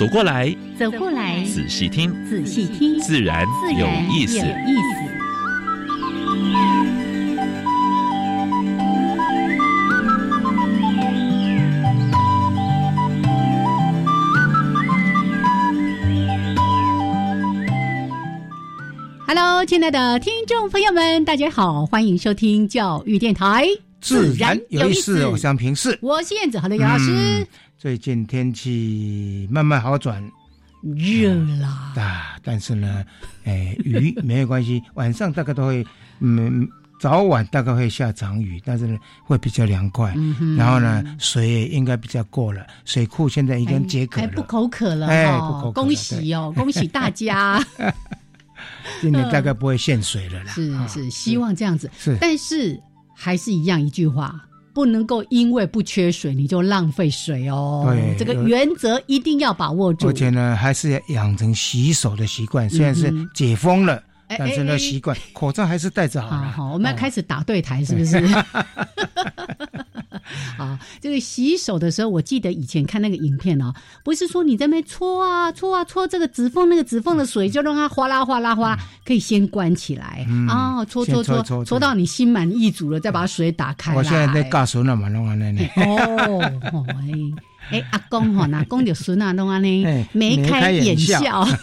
走过来，走过来，仔细听，仔细听，自然有意思。意思 Hello，亲爱的听众朋友们，大家好，欢迎收听教育电台，自然有意思。我想平视，我是燕子，好的，杨老师。最近天气慢慢好转，热啦，啊，但是呢，哎，雨没有关系，晚上大概都会，嗯，早晚大概会下场雨，但是呢，会比较凉快。然后呢，水也应该比较够了，水库现在已经解渴了，不口渴了，哎，不口渴，恭喜哦，恭喜大家。今年大概不会限水了啦。是是，希望这样子。是，但是还是一样一句话，不能够因为不缺水你就浪费水哦。对，这个原则一定要把握住。而且呢，还是要养成洗手的习惯。虽然是解封了，但是呢，习惯口罩还是戴着好了。好，我们要开始打对台，是不是？啊，这个洗手的时候，我记得以前看那个影片哦，不是说你在那搓啊搓啊搓这个指缝，那个指缝的水就让它哗啦哗啦哗，可以先关起来啊，搓搓搓搓到你心满意足了，再把水打开。我现在在教孙了嘛，弄完了呢。哦，哎哎，阿公哈，阿公就孙啊，弄完呢，眉开眼笑。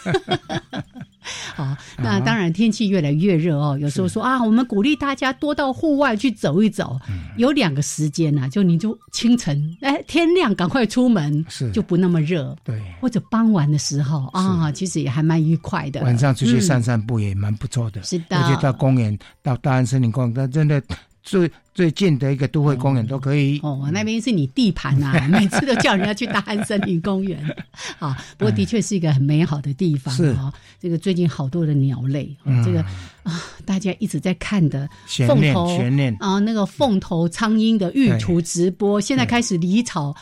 好，那当然天气越来越热哦。有时候说啊，我们鼓励大家多到户外去走一走。有两个时间呐，就你就清晨，哎，天亮赶快出门，是就不那么热。对，或者傍晚的时候啊，其实也还蛮愉快的。晚上出去散散步也蛮不错的。是的，而且到公园，到大安森林公园，那真的。最最近的一个都会公园都可以。哦，那边是你地盘呐，每次都叫人家去大安森林公园。好，不过的确是一个很美好的地方啊。这个最近好多的鸟类，这个啊，大家一直在看的凤头啊，那个凤头苍蝇的育雏直播，现在开始离巢。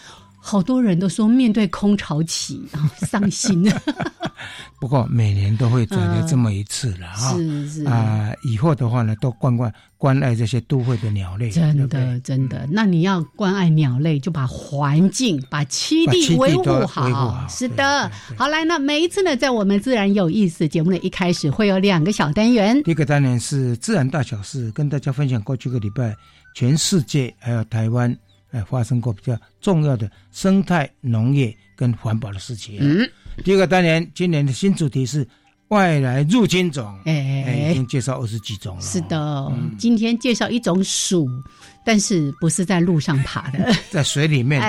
好多人都说面对空巢期啊 伤心。不过每年都会转的这么一次了啊。是是啊，以后的话呢，都关关关爱这些都会的鸟类。真的真的，那你要关爱鸟类，就把环境、把栖地维护好。是的，好来，那每一次呢，在我们自然有意思节目的一开始，会有两个小单元。第一个单元是自然大小事，跟大家分享过去个礼拜全世界还有台湾。哎，发生过比较重要的生态、农业跟环保的事情。嗯，第二个单元，今年的新主题是外来入侵种。哎，已经介绍二十几种了。是的，今天介绍一种鼠。但是不是在路上爬的，在水里面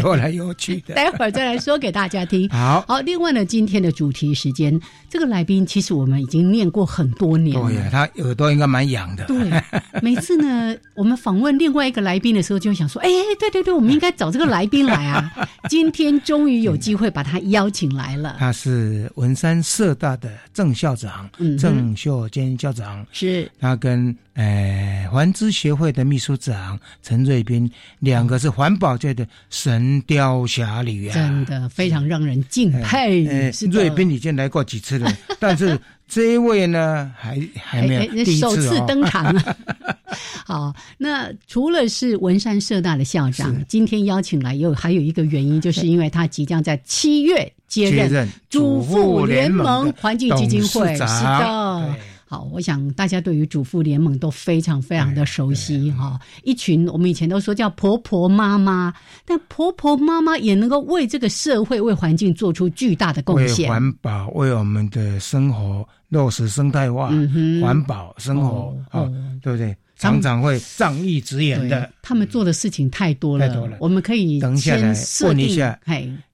游来游去的。待会儿再来说给大家听。好，好。另外呢，今天的主题时间，这个来宾其实我们已经念过很多年了。对呀，他耳朵应该蛮痒的。对，每次呢，我们访问另外一个来宾的时候，就会想说：“哎，对对对，我们应该找这个来宾来啊。”今天终于有机会把他邀请来了。他是文山社大的郑校长，郑秀坚校长。是他跟。哎，环资协会的秘书长陈瑞斌，两个是环保界的神雕侠侣啊，真的非常让人敬佩。哎，瑞斌已经来过几次了，但是这一位呢，还还没有首次登场。好，那除了是文山社大的校长，今天邀请来有还有一个原因，就是因为他即将在七月接任主妇联盟环境基金会，是的。好，我想大家对于主妇联盟都非常非常的熟悉哈。一群我们以前都说叫婆婆妈妈，但婆婆妈妈也能够为这个社会、为环境做出巨大的贡献。为环保，为我们的生活落实生态化，环保生活，哦，对不对？常常会仗义直言的。他们做的事情太多了，太多了。我们可以等一下来问一下，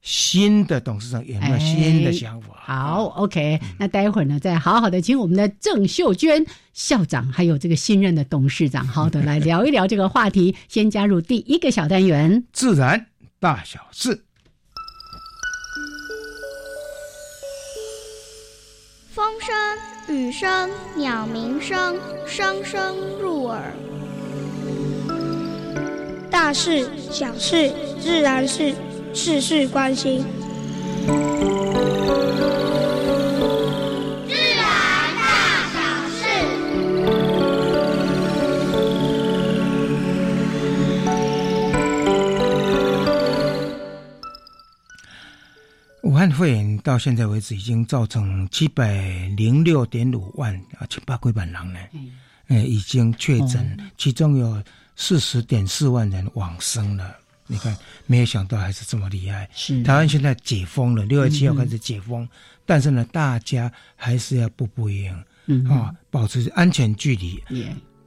新的董事长有没有新的想法？好，OK，那待会儿呢，再好好的请我们的郑秀娟校长，还有这个新任的董事长，好的来聊一聊这个话题。先加入第一个小单元，自然大小事。风声、雨声、鸟鸣声，声声入耳。大事、小事、自然是事事关心。汉肺炎到现在为止，已经造成七百零六点五万啊，七八几万人呢，呃，已经确诊，其中有四十点四万人往生了。你看，没有想到还是这么厉害。是台湾现在解封了，六月七号开始解封，但是呢，大家还是要步步一样，啊，保持安全距离。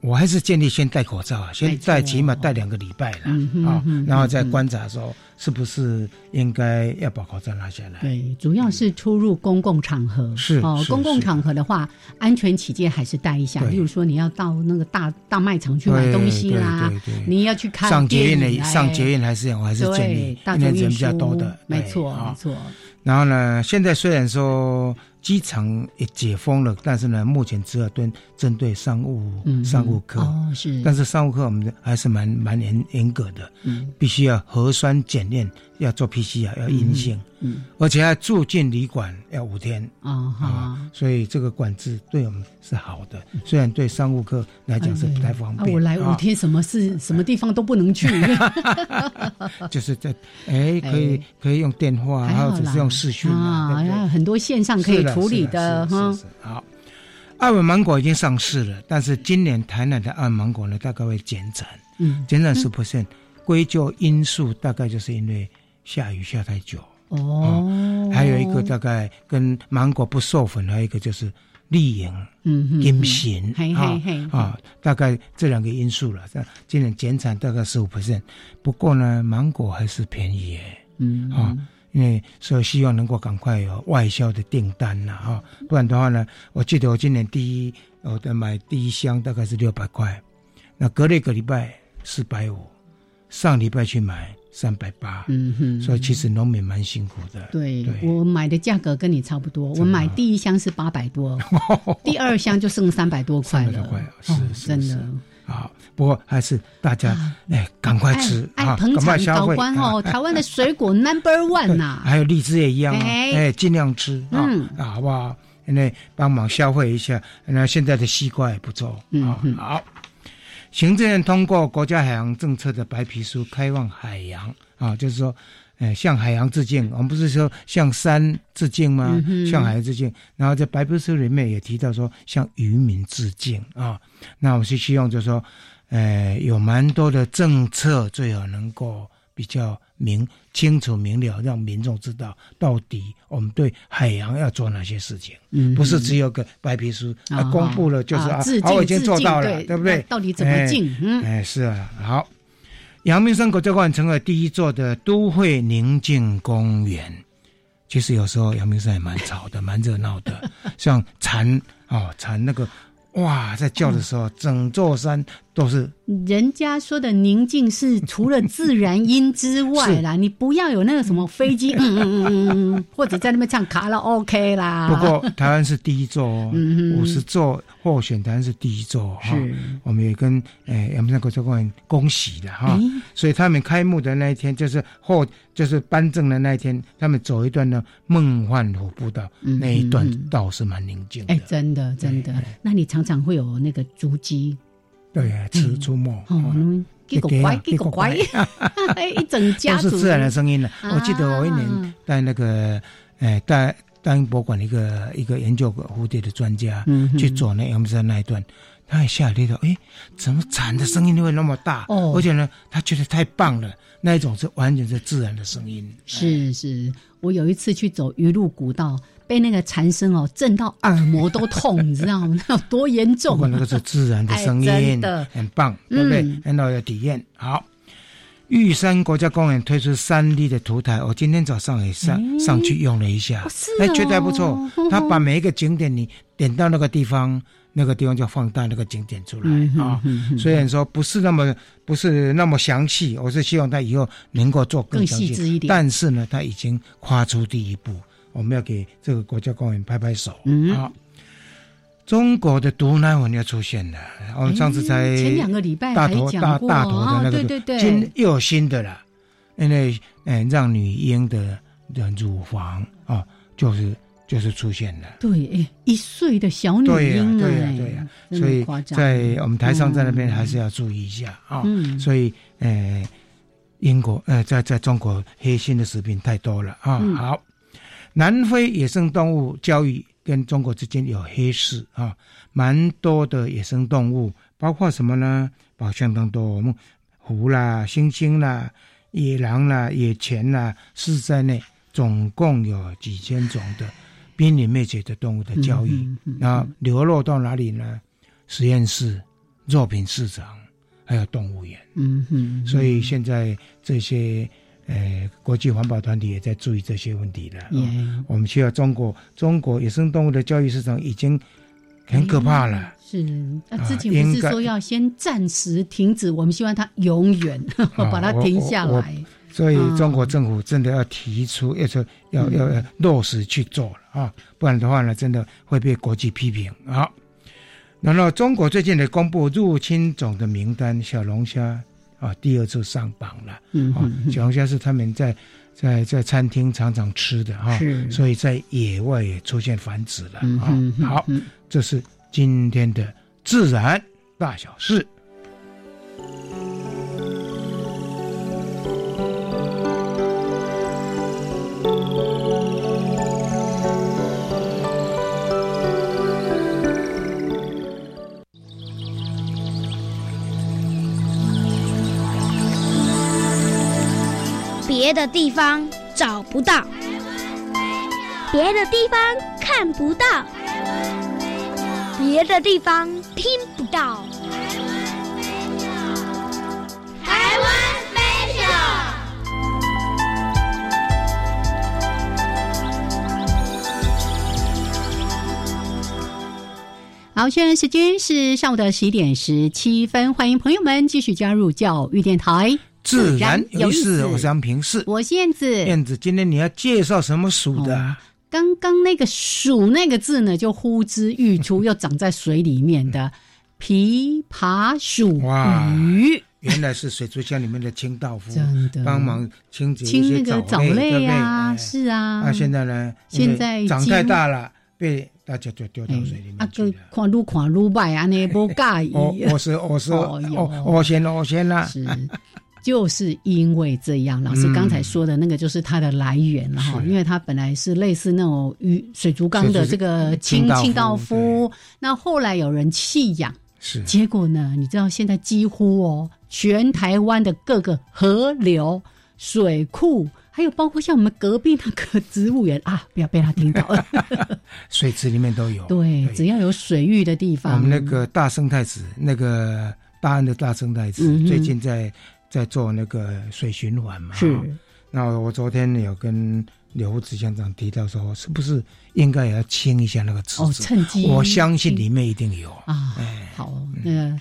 我还是建议先戴口罩啊，先戴起码戴两个礼拜了啊，然后再观察说是不是应该要把口罩拿下来。对，主要是出入公共场合是哦，公共场合的话，安全起见还是戴一下。例如说你要到那个大大卖场去买东西啦，你要去看上捷运的上捷运还是我还是建议，因为人比较多的，没错没错。然后呢，现在虽然说。机场也解封了，但是呢，目前只有针针对商务商务客，是，但是商务客我们还是蛮蛮严严格的，嗯，必须要核酸检验，要做 PCR，要阴性，嗯，而且要住进旅馆要五天，啊啊，所以这个管制对我们是好的，虽然对商务客来讲是不太方便。我来五天，什么事什么地方都不能去，就是在哎，可以可以用电话，或者是用视讯啊，很多线上可以。处理的。哈。好，澳门芒果已经上市了，但是今年台南的澳门芒果呢，大概会减产，嗯，减产十 percent，归咎因素大概就是因为下雨下太久哦，还有一个大概跟芒果不授粉，还有一个就是利营嗯阴形啊啊，大概这两个因素了，这今年减产大概十五 percent，不过呢，芒果还是便宜耶，嗯啊。因为所以希望能够赶快有外销的订单呐，哈，不然的话呢，我记得我今年第一，我的买第一箱大概是六百块，那隔了一个礼拜四百五，上礼拜去买三百八，嗯哼，所以其实农民蛮辛苦的。对，我买的价格跟你差不多，我买第一箱是八百多，第二箱就剩三百多块了，是是真的。啊，不过还是大家哎，赶快吃啊，赶快消费哦！台湾的水果 Number One 呐，还有荔枝也一样，哎，尽量吃啊，啊，好不好？那帮忙消费一下。那现在的西瓜也不错啊。好，行政院通过国家海洋政策的白皮书，开放海洋啊，就是说。呃，向海洋致敬。我们不是说向山致敬吗？向海致敬。然后在白皮书里面也提到说，向渔民致敬啊。那我是希望就是说，呃，有蛮多的政策最好能够比较明清楚明了，让民众知道到底我们对海洋要做哪些事情。嗯，不是只有个白皮书啊，公布了就是啊，我已经做到了，对不对？到底怎么进？哎，是啊，好。阳明山国家公园成为第一座的都会宁静公园。其实有时候阳明山也蛮吵的，蛮热闹的，像蝉哦，蝉那个哇，在叫的时候，整座山。都是人家说的宁静是除了自然音之外啦，你不要有那个什么飞机，嗯嗯嗯嗯嗯，或者在那边唱卡拉 OK 啦。不过台湾是第一座哦，五十座候选台湾是第一座哈。我们也跟诶阳明山国家公园恭喜的哈。所以他们开幕的那一天，就是后就是颁证的那一天，他们走一段呢梦幻虎步道，那一段道是蛮宁静的。哎，真的真的，那你常常会有那个足迹。对，吃出没，几个乖，几个乖，一整家都是自然的声音了。我记得我一年带那个，哎，带大英博物馆一个一个研究蝴蝶的专家去走那阳明山那一段，他也吓一跳，哎，怎么蝉的声音会那么大？哦，而且呢，他觉得太棒了，那一种是完全是自然的声音。是是，我有一次去走鱼路古道，被那个蝉声哦震到耳膜都痛，你知道吗？那 有多严重？不过那个是自然的声音，真的很棒，对不对？很好的体验。好，玉山国家公园推出三 D 的图台，我今天早上也上上去用了一下，哎，觉得还不错。他把每一个景点你点到那个地方。那个地方就放大那个景点出来啊，虽然说不是那么不是那么详细，我是希望他以后能够做更细致一点。但是呢，他已经跨出第一步，我们要给这个国家公园拍拍手。好！中国的毒奶粉要出现了，我们上次才前两个礼拜大头大大头的那个，对对对，今又有新的了，因为嗯，让女婴的的乳房啊，就是。就是出现了，对，哎，一岁的小女婴啊，对呀，对呀，所以在我们台上在那边还是要注意一下啊。所以，呃，英国呃，在在中国黑心的食品太多了啊。好，南非野生动物交易跟中国之间有黑市啊，蛮多的野生动物，包括什么呢？包括相当多，我们虎啦、猩猩啦、野狼啦、野犬啦，是在内，总共有几千种的。濒临灭绝的动物的交易，那流落到哪里呢？实验室、肉品市场，还有动物园。嗯嗯。所以现在这些呃国际环保团体也在注意这些问题了。嗯。我们需要中国中国野生动物的教育市场已经很可怕了。是。那之前不是说要先暂时停止？我们希望它永远 把它停下来。所以中国政府真的要提出，要说要要落实去做了啊，不然的话呢，真的会被国际批评啊。然后中国最近的公布入侵种的名单，小龙虾啊第二次上榜了。嗯小龙虾是他们在在在餐厅常常吃的哈，所以在野外也出现繁殖了啊。好，这是今天的自然大小事。别的地方找不到，别的地方看不到，别的地方听不到。台湾 special。好，现在时间是上午的十一点十七分，欢迎朋友们继续加入教育电台。自然有意思，我是杨平视，我是燕子。燕子，今天你要介绍什么鼠的？刚刚那个“鼠”那个字呢，就呼之欲出，又长在水里面的琵琶鼠鱼，原来是水族箱里面的清道夫，真的帮忙清洁清那个藻类啊，是啊。那现在呢？现在长太大了，被大家就丢到水里面去了。看路看路摆啊，那不介意。我 我是我是我我先我先啦。就是因为这样，老师刚才说的那个就是它的来源了哈，因为它本来是类似那种鱼水族缸的这个清清道夫，那后来有人弃养，是结果呢？你知道现在几乎哦，全台湾的各个河流、水库，还有包括像我们隔壁那个植物园啊，不要被他听到了，水池里面都有。对，只要有水域的地方，我们那个大生态池，那个大安的大生态池，最近在。在做那个水循环嘛？是。那我昨天有跟刘副执行长提到说，是不是应该也要清一下那个池子？哦，趁机。我相信里面一定有啊。好，那个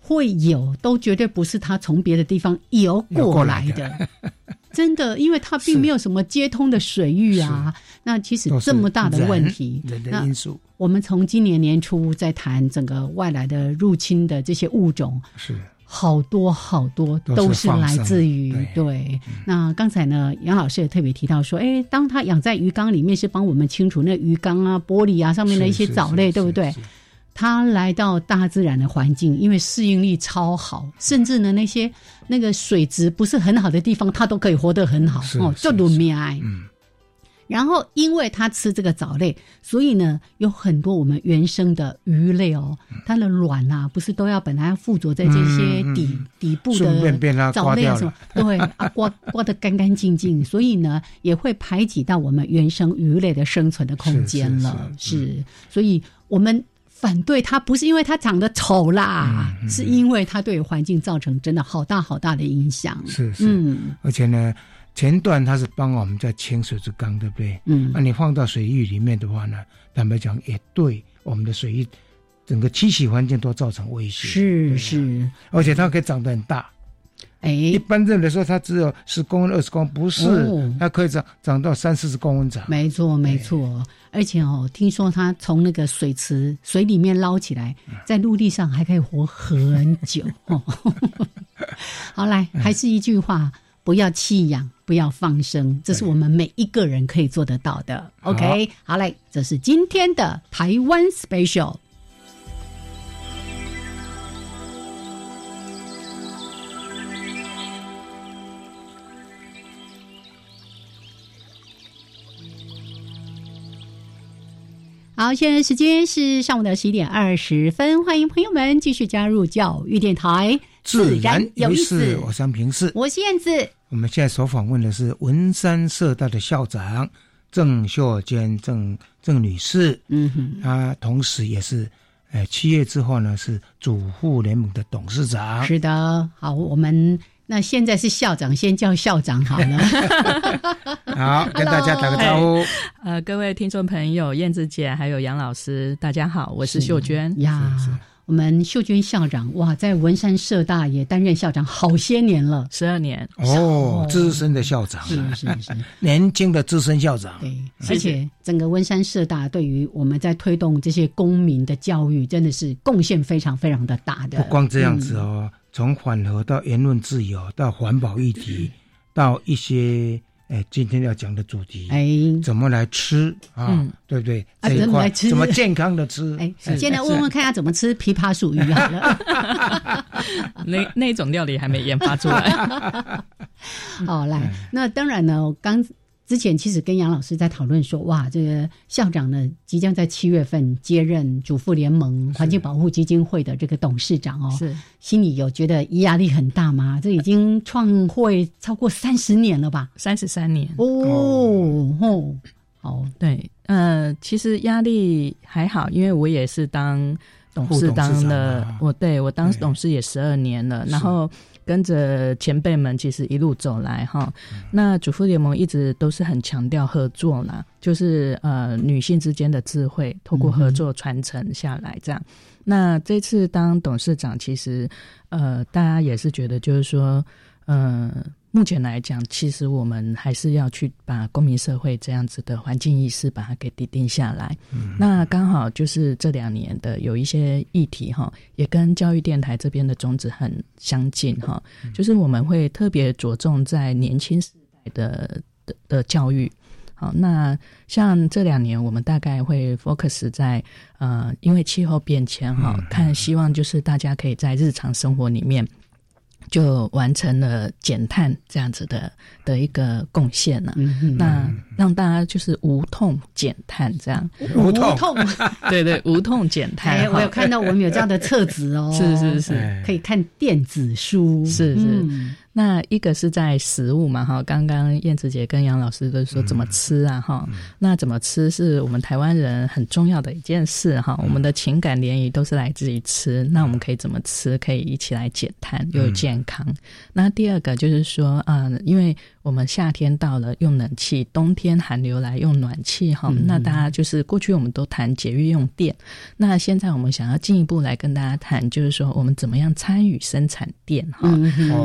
会有，都绝对不是他从别的地方游过来的。真的，因为它并没有什么接通的水域啊。那其实这么大的问题，人的因素。我们从今年年初在谈整个外来的入侵的这些物种是。好多好多都是来自于对。那刚才呢，杨老师也特别提到说，哎，当他养在鱼缸里面，是帮我们清除那鱼缸啊、玻璃啊上面的一些藻类，对不对？他来到大自然的环境，因为适应力超好，甚至呢，那些那个水质不是很好的地方，它都可以活得很好哦，就轮命。嗯。然后因为它吃这个藻类，所以呢，有很多我们原生的鱼类哦，它的卵啊，不是都要本来要附着在这些底底部的藻类什么？对啊，刮刮得干干净净，所以呢，也会排挤到我们原生鱼类的生存的空间了。是，所以我们。反对它不是因为它长得丑啦，是因为它对环境造成真的好大好大的影响。是是，嗯，而且呢，前段它是帮我们在清水之缸，对不对？嗯，那你放到水域里面的话呢，坦白讲也对我们的水域整个栖息环境都造成威胁。是是，而且它可以长得很大。哎，一般认为说它只有十公分、二十公分，不是，它可以长长到三四十公分长。没错，没错。而且哦，听说它从那个水池水里面捞起来，在陆地上还可以活很久。好，来，还是一句话，不要弃养，不要放生，这是我们每一个人可以做得到的。OK，好嘞，这是今天的台湾 Special。好，现在时间是上午的十一点二十分，欢迎朋友们继续加入教育电台，自然有意思。我是平视，我是燕子。我们现在所访问的是文山社大的校长郑秀娟郑郑女士，嗯哼，她同时也是，呃，七月之后呢是主妇联盟的董事长。是的，好，我们。那现在是校长，先叫校长好了。好，跟大家打个招呼。呃，各位听众朋友，燕子姐还有杨老师，大家好，我是秀娟呀。我们秀娟校长哇，在文山社大也担任校长好些年了，十二年哦，资深的校长，是是是，年轻的资深校长。对，而且整个文山社大对于我们在推动这些公民的教育，真的是贡献非常非常的大的。不光这样子哦。从缓和到言论自由，到环保议题，到一些诶，今天要讲的主题，哎，怎么来吃啊？对不对？啊，怎么来吃？怎么健康的吃？哎，先来问问看，要怎么吃枇杷树鱼好了。那那种料理还没研发出来。哦，来，那当然呢，我刚。之前其实跟杨老师在讨论说，哇，这个校长呢即将在七月份接任主妇联盟环境保护基金会的这个董事长哦，是心里有觉得压力很大吗？这已经创会超过三十年了吧？三十三年哦哦，好，对，呃，其实压力还好，因为我也是当董事当了，我对我当董事也十二年了，然后。跟着前辈们，其实一路走来哈，那主妇联盟一直都是很强调合作啦，就是呃女性之间的智慧，透过合作传承下来这样。那这次当董事长，其实呃大家也是觉得就是说，嗯。目前来讲，其实我们还是要去把公民社会这样子的环境意识把它给定定下来。那刚好就是这两年的有一些议题哈，也跟教育电台这边的宗旨很相近哈，就是我们会特别着重在年轻时代的的的教育。好，那像这两年我们大概会 focus 在呃，因为气候变迁哈，看希望就是大家可以在日常生活里面。就完成了减碳这样子的的一个贡献了，那让大家就是无痛减碳这样，无痛，对对，无痛减碳。哎，我有看到我们有这样的册子哦，是是是，可以看电子书，是是。那一个是在食物嘛，哈，刚刚燕子姐跟杨老师都说怎么吃啊，哈，那怎么吃是我们台湾人很重要的一件事，哈，我们的情感联谊都是来自于吃，那我们可以怎么吃，可以一起来减碳又健康。那第二个就是说，啊，因为。我们夏天到了用冷气，冬天寒流来用暖气哈。那大家就是过去我们都谈节约用电，那现在我们想要进一步来跟大家谈，就是说我们怎么样参与生产电哈。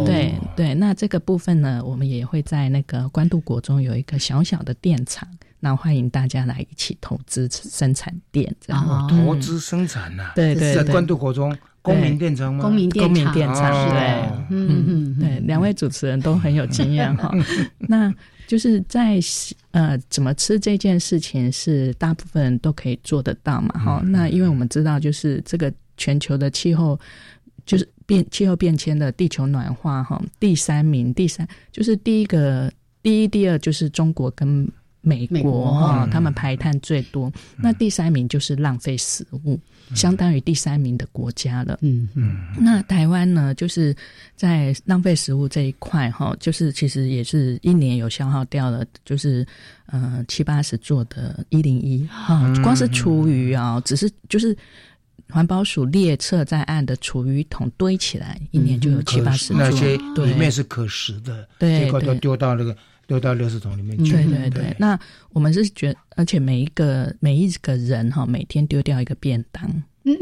对对，那这个部分呢，我们也会在那个关渡国中有一个小小的电厂，那欢迎大家来一起投资生产电，这样投资生产呐。对对，在关渡国中。公民电厂吗？公民电厂，对，嗯嗯，对，两位主持人都很有经验哈。那就是在呃，怎么吃这件事情是大部分人都可以做得到嘛？哈，那因为我们知道，就是这个全球的气候，就是变气候变迁的地球暖化哈。第三名，第三就是第一个，第一、第二就是中国跟美国哈，他们排碳最多。那第三名就是浪费食物，相当于第三名的国家了。嗯嗯。那台湾呢，就是在浪费食物这一块哈，就是其实也是一年有消耗掉了，就是呃七八十座的一零一哈，光是厨余啊，只是就是环保署列册在案的厨余桶堆起来，一年就有七八十座，那些里面是可食的，对，结果都丢到那个。丢到六十桶里面去。对对对，那我们是觉，而且每一个每一个人哈，每天丢掉一个便当。嗯，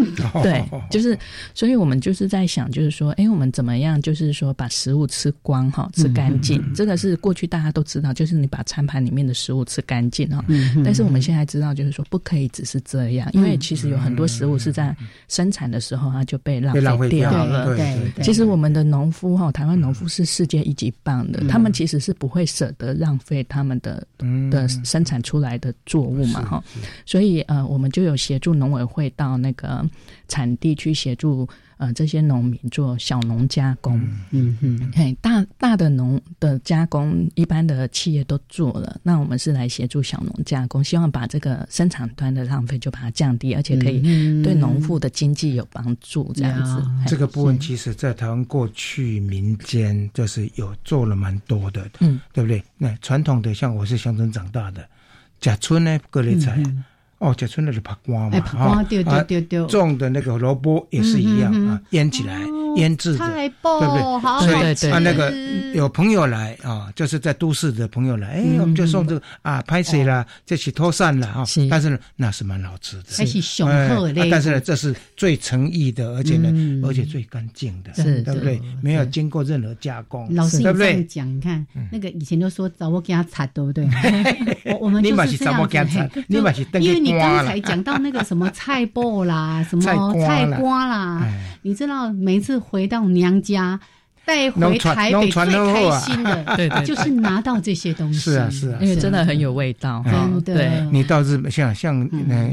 对，就是，所以我们就是在想，就是说，哎，我们怎么样，就是说把食物吃光哈，吃干净。这个是过去大家都知道，就是你把餐盘里面的食物吃干净哈。嗯但是我们现在知道，就是说不可以只是这样，因为其实有很多食物是在生产的时候它就被浪费掉了。对对对。其实我们的农夫哈，台湾农夫是世界一级棒的，他们其实是不会舍得浪费他们的的生产出来的作物嘛哈。所以呃，我们就有协助农委会到那个。呃，产地去协助呃这些农民做小农加工，嗯嗯，嘿，大大的农的加工，一般的企业都做了，那我们是来协助小农加工，希望把这个生产端的浪费就把它降低，而且可以对农户的经济有帮助，这样子。这个部分其实，在台湾过去民间就是有做了蛮多的，嗯，对不对？那传统的像我是乡村长大的，甲村呢，各类菜。哦，就村那是拍瓜嘛，哈，种的那个萝卜也是一样啊，腌起来。腌制的，对不对？所以啊，那个有朋友来啊，就是在都市的朋友来，哎，我们就送这个啊，拍水啦，这起脱散了啊。但是呢，那是蛮好吃的，还是雄厚的。但是呢，这是最诚意的，而且呢，而且最干净的，对不对？没有经过任何加工，老师这样讲，你看那个以前都说找我给他擦，对不对？我我们就是这样子。你嘛是因为你刚才讲到那个什么菜脯啦，什么菜瓜啦，你知道每次。回到娘家，带回台北最开心的，对对，就是拿到这些东西。是啊是啊，因为真的很有味道。对，你到日本，像像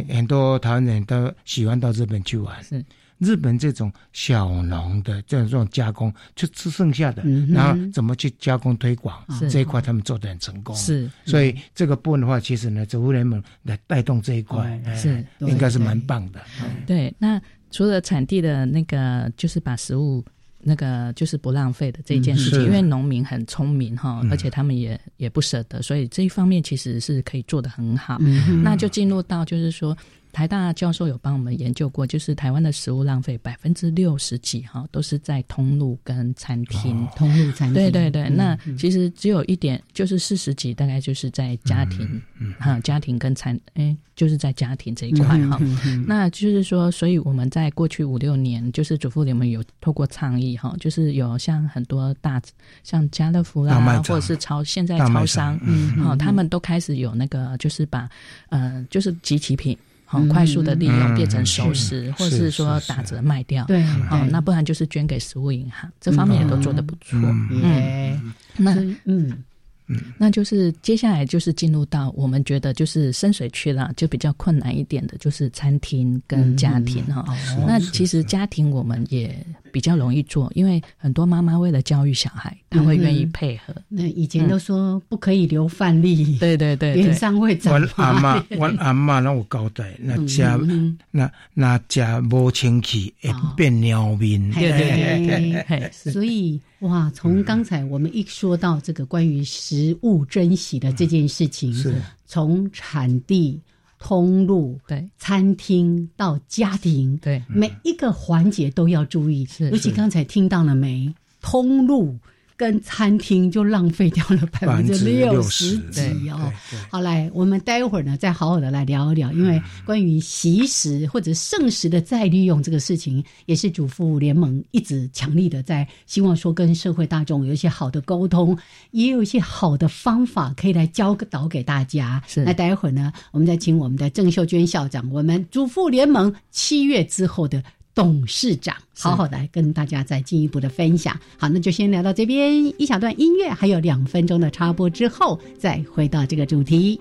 很多台湾人都喜欢到日本去玩。是日本这种小农的这种这种加工，就吃剩下的，然后怎么去加工推广这一块，他们做的很成功。是，所以这个部分的话，其实呢，主妇联盟来带动这一块，是应该是蛮棒的。对，那。除了产地的那个，就是把食物那个就是不浪费的这件事情，因为农民很聪明哈，而且他们也也不舍得，所以这一方面其实是可以做得很好。那就进入到就是说。台大教授有帮我们研究过，就是台湾的食物浪费百分之六十几哈，都是在通路跟餐厅。通路餐厅。对对对，那其实只有一点，就是四十几，大概就是在家庭，哈，家庭跟餐，哎，就是在家庭这一块哈。那就是说，所以我们在过去五六年，就是主妇联盟有透过倡议哈，就是有像很多大，像家乐福啦，或者是超现在超商，嗯，好，他们都开始有那个，就是把，呃，就是集齐品。好，快速的利用变成熟食，或者是说打折卖掉。对，哦，那不然就是捐给食物银行，这方面也都做得不错。嗯，那嗯。嗯，那就是接下来就是进入到我们觉得就是深水区了，就比较困难一点的，就是餐厅跟家庭哈。那其实家庭我们也比较容易做，因为很多妈妈为了教育小孩，她会愿意配合。那以前都说不可以留饭粒，对对对，脸上会长。我阿妈，我阿妈让我交代，那家那那家无清气会变尿面。对对对，所以。哇，从刚才我们一说到这个关于食物珍惜的这件事情，是从产地、通路、对餐厅到家庭，对每一个环节都要注意。尤其刚才听到了没？通路。跟餐厅就浪费掉了百分之六十几哦。好，来，我们待会儿呢，再好好的来聊一聊，因为关于习食或者剩食的再利用这个事情，也是主妇联盟一直强力的在希望说跟社会大众有一些好的沟通，也有一些好的方法可以来教导给大家。是，那待会儿呢，我们再请我们的郑秀娟校长，我们主妇联盟七月之后的。董事长，好好的跟大家再进一步的分享。好，那就先聊到这边，一小段音乐，还有两分钟的插播之后，再回到这个主题。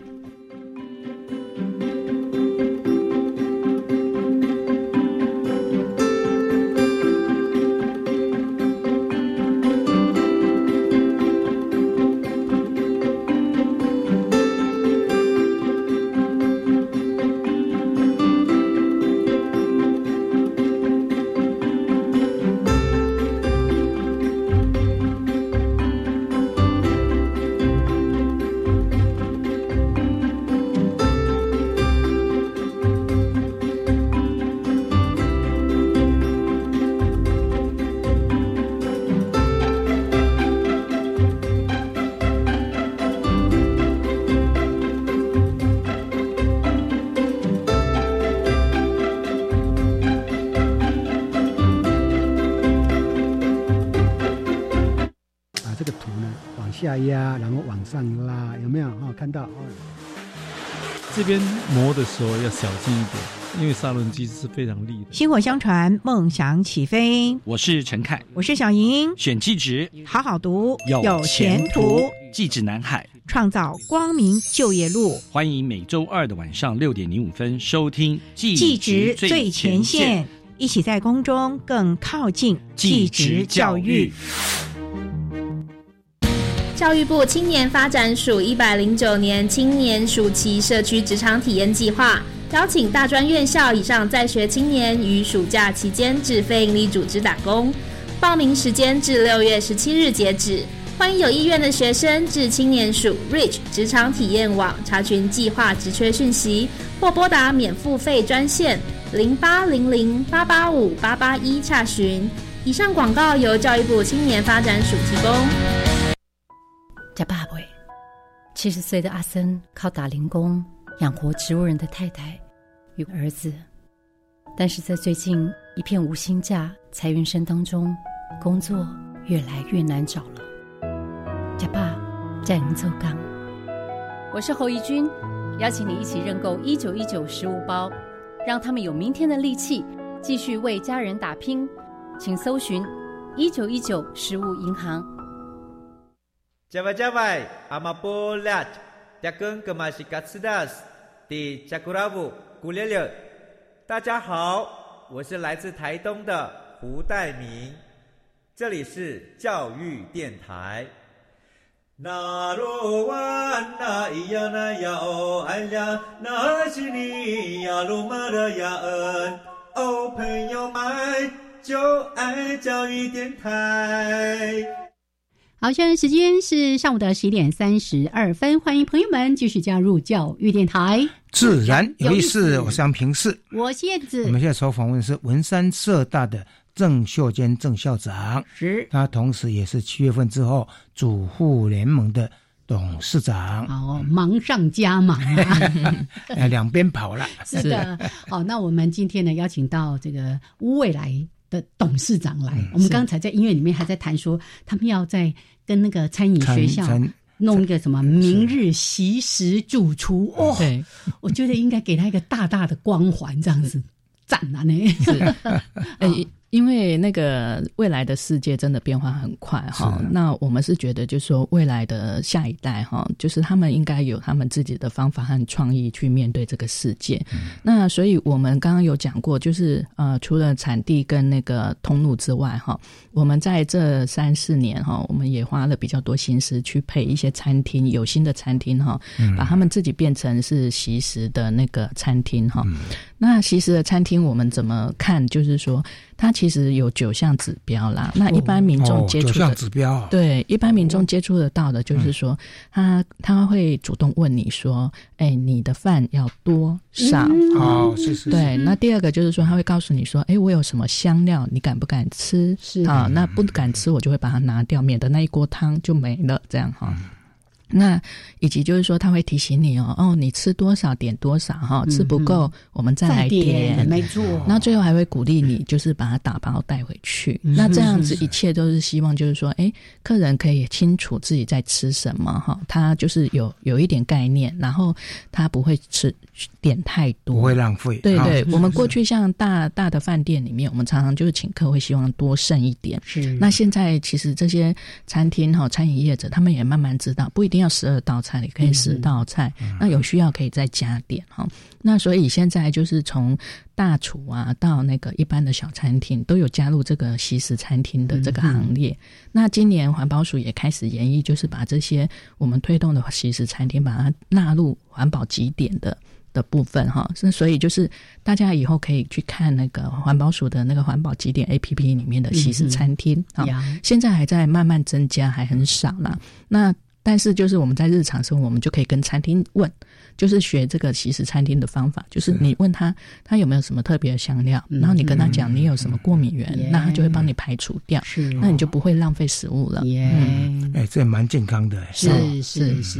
的时候要小心一点，因为砂轮机是非常利的。薪火相传，梦想起飞。我是陈凯，我是小莹。选技职，好好读，有前途。技职南海，创造光明就业路。欢迎每周二的晚上六点零五分收听《技职最前线》，一起在宫中更靠近技职教育。教育部青年发展署一百零九年青年暑期社区职场体验计划，邀请大专院校以上在学青年于暑假期间至非营利组织打工。报名时间至六月十七日截止，欢迎有意愿的学生至青年署 Reach 职场体验网查询计划职缺讯息，或拨打免付费专线零八零零八八五八八一查询。以上广告由教育部青年发展署提供。家爸爸，七十岁的阿森靠打零工养活植物人的太太与儿子，但是在最近一片无薪假裁员声当中，工作越来越难找了。家爸在您做岗，我是侯怡君，邀请你一起认购一九一九食物包，让他们有明天的力气，继续为家人打拼。请搜寻一九一九食物银行。加外加外，阿玛波拉，扎根格玛西卡斯达斯，的加古拉布古列列。大家好，我是来自台东的胡代明，这里是教育电台。那罗哇那咿呀那呀哦哎呀，那是你呀鲁玛的呀恩哦，朋友们就爱教育电台。好，现在时间是上午的十一点三十二分，欢迎朋友们继续加入教育电台。自然有意思，我是杨平视，我是燕子。我们现在所访问是文山社大的郑秀坚郑校长，是，他同时也是七月份之后主妇联盟的董事长。哦，忙上加忙，哎，两边跑了。是的，好，那我们今天呢，邀请到这个乌未来的董事长来。我们刚才在音乐里面还在谈说，他们要在。跟那个餐饮学校弄一个什么明日习食主厨哦，我觉得应该给他一个大大的光环，这样子赞啊呢。哎。因为那个未来的世界真的变化很快哈，那我们是觉得，就是说未来的下一代哈，就是他们应该有他们自己的方法和创意去面对这个世界。那所以我们刚刚有讲过，就是呃，除了产地跟那个通路之外哈，我们在这三四年哈，我们也花了比较多心思去配一些餐厅，有新的餐厅哈，把他们自己变成是习食的那个餐厅哈。那其实的餐厅我们怎么看？就是说。它其实有九项指标啦，那一般民众接触的指标，对一般民众接触得到的，就是说他他会主动问你说：“哎，你的饭要多少？”哦，是是。对，那第二个就是说他会告诉你说：“哎，我有什么香料，你敢不敢吃？”是啊，那不敢吃，我就会把它拿掉，免得那一锅汤就没了。这样哈。那以及就是说，他会提醒你哦，哦，你吃多少点多少哈，吃不够我们再来点，没错。那最后还会鼓励你，就是把它打包带回去。那这样子一切都是希望，就是说，哎，客人可以清楚自己在吃什么哈，他就是有有一点概念，然后他不会吃点太多，不会浪费。对对，我们过去像大大的饭店里面，我们常常就是请客会希望多剩一点。是。那现在其实这些餐厅哈，餐饮业者他们也慢慢知道，不一定。要十二道菜，你可以十道菜。那有需要可以再加点哈。那所以现在就是从大厨啊到那个一般的小餐厅，都有加入这个西式餐厅的这个行列。那今年环保署也开始研议，就是把这些我们推动的西式餐厅，把它纳入环保几点的的部分哈。那所以就是大家以后可以去看那个环保署的那个环保几点 A P P 里面的西式餐厅啊。现在还在慢慢增加，还很少啦。那但是，就是我们在日常生活，我们就可以跟餐厅问，就是学这个西食餐厅的方法，就是你问他他有没有什么特别的香料，然后你跟他讲你有什么过敏源，那他就会帮你排除掉，那你就不会浪费食物了。耶，哎，这蛮健康的，是是是。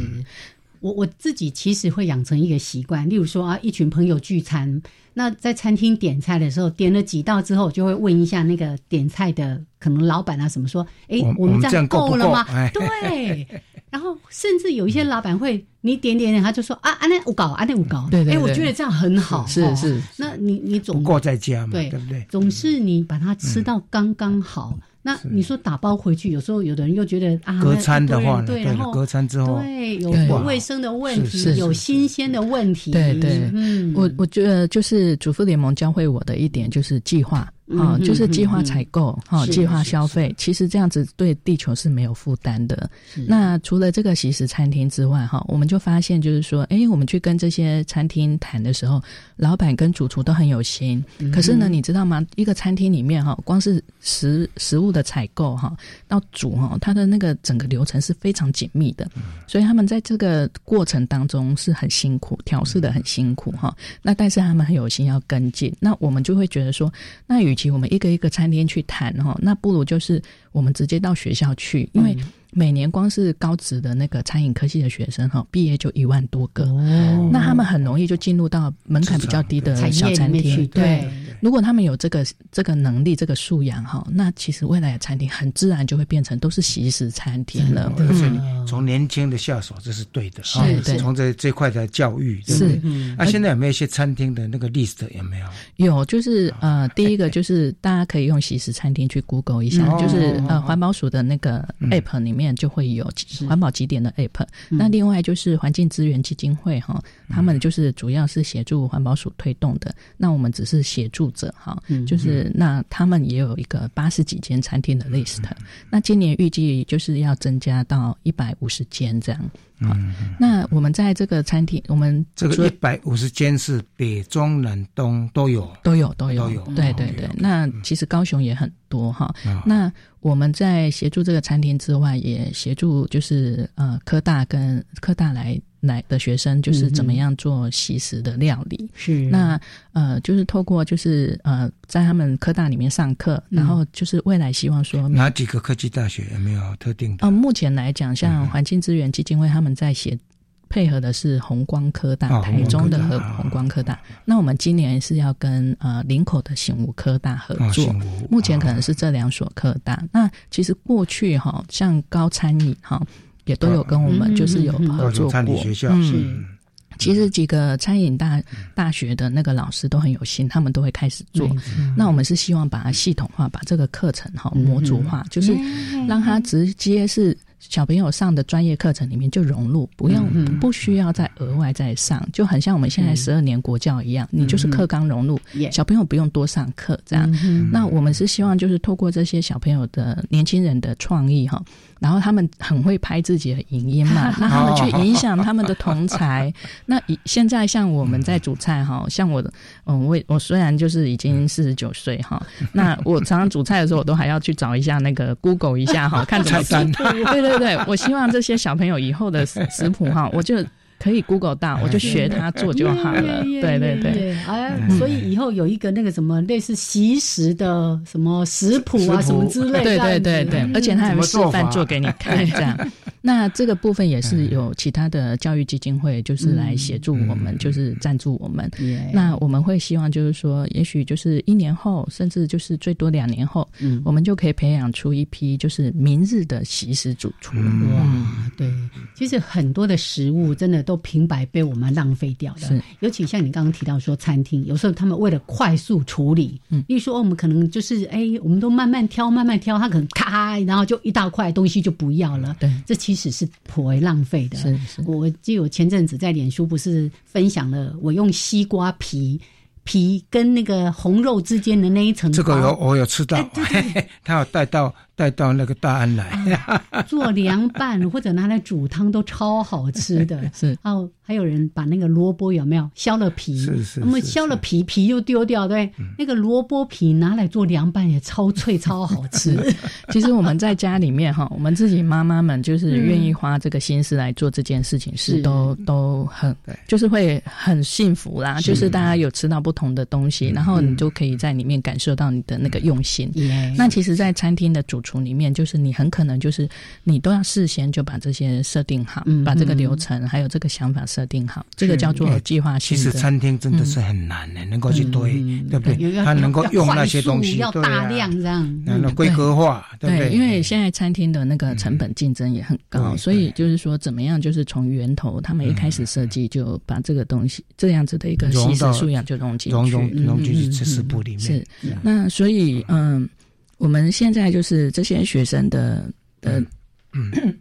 我我自己其实会养成一个习惯，例如说啊，一群朋友聚餐，那在餐厅点菜的时候，点了几道之后，就会问一下那个点菜的可能老板啊什么说，哎，我们这样够了吗？对。然后甚至有一些老板会，你点点点，他就说啊，安那我搞，安那我搞，对对。哎，我觉得这样很好，是是。那你你总过在家嘛，对对不对？总是你把它吃到刚刚好。那你说打包回去，有时候有的人又觉得啊，隔餐的话，对，然后隔餐之后，对，有卫生的问题，有新鲜的问题，对对。嗯，我我觉得就是主妇联盟教会我的一点就是计划。啊，就是计划采购，哈，计划消费，其实这样子对地球是没有负担的。那除了这个西食餐厅之外，哈，我们就发现就是说，哎，我们去跟这些餐厅谈的时候，老板跟主厨都很有心。可是呢，你知道吗？一个餐厅里面哈，光是食食物的采购哈，到煮哈，它的那个整个流程是非常紧密的。所以他们在这个过程当中是很辛苦，调试的很辛苦哈。那但是他们很有心要跟进。那我们就会觉得说，那与我们一个一个餐厅去谈哈，那不如就是我们直接到学校去，因为每年光是高职的那个餐饮科系的学生哈，毕业就一万多个，那他们很容易就进入到门槛比较低的小餐厅，对。如果他们有这个这个能力、这个素养哈，那其实未来的餐厅很自然就会变成都是西式餐厅了。嗯，从年轻的下手这是对的，是从这这块的教育是。啊，现在有没有一些餐厅的那个 list 有没有？有，就是呃，第一个就是大家可以用西式餐厅去 Google 一下，就是呃环保署的那个 app 里面就会有环保几点的 app。那另外就是环境资源基金会哈，他们就是主要是协助环保署推动的，那我们只是协助。者哈，就是那他们也有一个八十几间餐厅的 list，那今年预计就是要增加到一百五十间这样。嗯，那我们在这个餐厅，我们这个一百五十间是北中南东都有，都有都有，对对对。那其实高雄也很多哈。那我们在协助这个餐厅之外，也协助就是呃科大跟科大来。来的学生就是怎么样做西食的料理，是那呃，就是透过就是呃，在他们科大里面上课，然后就是未来希望说哪几个科技大学有没有特定的？哦，目前来讲，像环境资源基金会他们在写配合的是红光科大，台中的和红光科大。那我们今年是要跟呃林口的醒吾科大合作，目前可能是这两所科大。那其实过去哈，像高餐饮哈。也都有跟我们就是有合作过，嗯，其实几个餐饮大大学的那个老师都很有心，他们都会开始做。那我们是希望把它系统化，把这个课程哈模组化，就是让它直接是。小朋友上的专业课程里面就融入，不用不需要再额外再上，就很像我们现在十二年国教一样，你就是课纲融入，小朋友不用多上课这样。那我们是希望就是透过这些小朋友的年轻人的创意哈，然后他们很会拍自己的影音嘛，那他们去影响他们的同才。那现在像我们在煮菜哈，像我的嗯，我我虽然就是已经四十九岁哈，那我常常煮菜的时候，我都还要去找一下那个 Google 一下哈，看怎么煮。对对。对，我希望这些小朋友以后的食谱哈，我就可以 Google 到，我就学他做就好了。对对对，哎，所以以后有一个那个什么类似习食的什么食谱啊，什么之类的，对对对对，而且他还会示范做给你看，这样。那这个部分也是有其他的教育基金会，就是来协助我们，就是赞助我们。那我们会希望就是说，也许就是一年后，甚至就是最多两年后，嗯，我们就可以培养出一批就是明日的习食主厨。哇，对，其实很多的食物真的都平白被我们浪费掉的。尤其像你刚刚提到说，餐厅有时候他们为了快速处理，嗯，例如说我们可能就是哎，我们都慢慢挑，慢慢挑，他可能咔，然后就一大块东西就不要了。对，这其实是颇为浪费的。是是，我记得我前阵子在脸书不是分享了我用西瓜皮皮跟那个红肉之间的那一层，这个有我有吃到，他 有带到。带到那个大安来 做凉拌或者拿来煮汤都超好吃的。是哦，还有人把那个萝卜有没有削了皮？是是。那么削了皮，皮又丢掉，对？那个萝卜皮拿来做凉拌也超脆超好吃。其实我们在家里面哈，我们自己妈妈们就是愿意花这个心思来做这件事情，是都都很就是会很幸福啦。就是大家有吃到不同的东西，然后你就可以在里面感受到你的那个用心。那其实，在餐厅的主厨里面，就是你很可能就是你都要事先就把这些设定好，把这个流程还有这个想法设定好，这个叫做计划性。其实餐厅真的是很难的，能够去堆，对不对？他能够用那些东西，要大量这样，然后规格化，对不对？因为现在餐厅的那个成本竞争也很高，所以就是说怎么样，就是从源头，他们一开始设计就把这个东西这样子的一个习食素养就融进去，融融进去食部里面。是，那所以嗯。我们现在就是这些学生的的。